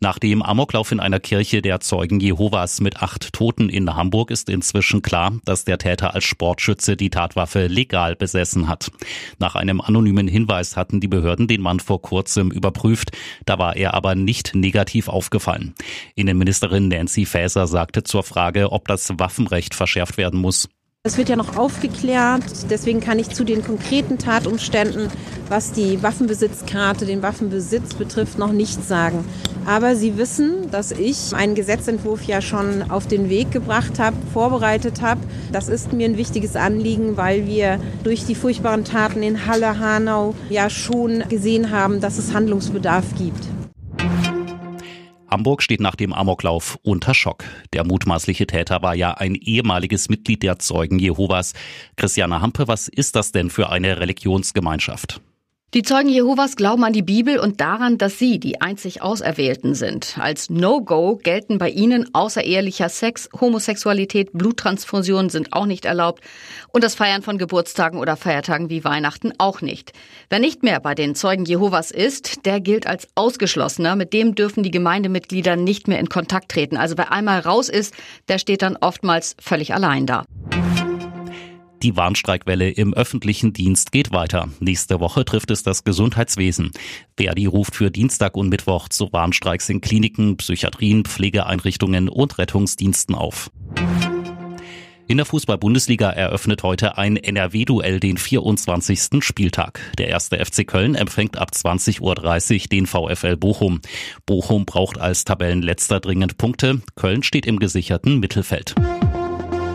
Nach dem Amoklauf in einer Kirche der Zeugen Jehovas mit acht Toten in Hamburg ist inzwischen klar, dass der Täter als Sportschütze die Tatwaffe legal besessen hat. Nach einem anonymen Hinweis hatten die Behörden den Mann vor kurzem überprüft. Da war er aber nicht negativ aufgefallen. Innenministerin Nancy Faeser sagte zur Frage, ob das Waffenrecht verschärft werden muss. Es wird ja noch aufgeklärt, deswegen kann ich zu den konkreten Tatumständen, was die Waffenbesitzkarte, den Waffenbesitz betrifft, noch nichts sagen. Aber Sie wissen, dass ich einen Gesetzentwurf ja schon auf den Weg gebracht habe, vorbereitet habe. Das ist mir ein wichtiges Anliegen, weil wir durch die furchtbaren Taten in Halle, Hanau ja schon gesehen haben, dass es Handlungsbedarf gibt. Hamburg steht nach dem Amoklauf unter Schock. Der mutmaßliche Täter war ja ein ehemaliges Mitglied der Zeugen Jehovas. Christiane Hampe, was ist das denn für eine Religionsgemeinschaft? Die Zeugen Jehovas glauben an die Bibel und daran, dass sie die einzig Auserwählten sind. Als No-Go gelten bei ihnen außerehelicher Sex, Homosexualität, Bluttransfusionen sind auch nicht erlaubt und das Feiern von Geburtstagen oder Feiertagen wie Weihnachten auch nicht. Wer nicht mehr bei den Zeugen Jehovas ist, der gilt als Ausgeschlossener. Mit dem dürfen die Gemeindemitglieder nicht mehr in Kontakt treten. Also wer einmal raus ist, der steht dann oftmals völlig allein da. Die Warnstreikwelle im öffentlichen Dienst geht weiter. Nächste Woche trifft es das Gesundheitswesen. Verdi ruft für Dienstag und Mittwoch zu Warnstreiks in Kliniken, Psychiatrien, Pflegeeinrichtungen und Rettungsdiensten auf. In der Fußball-Bundesliga eröffnet heute ein NRW-Duell den 24. Spieltag. Der erste FC Köln empfängt ab 20.30 Uhr den VfL Bochum. Bochum braucht als Tabellenletzter dringend Punkte. Köln steht im gesicherten Mittelfeld.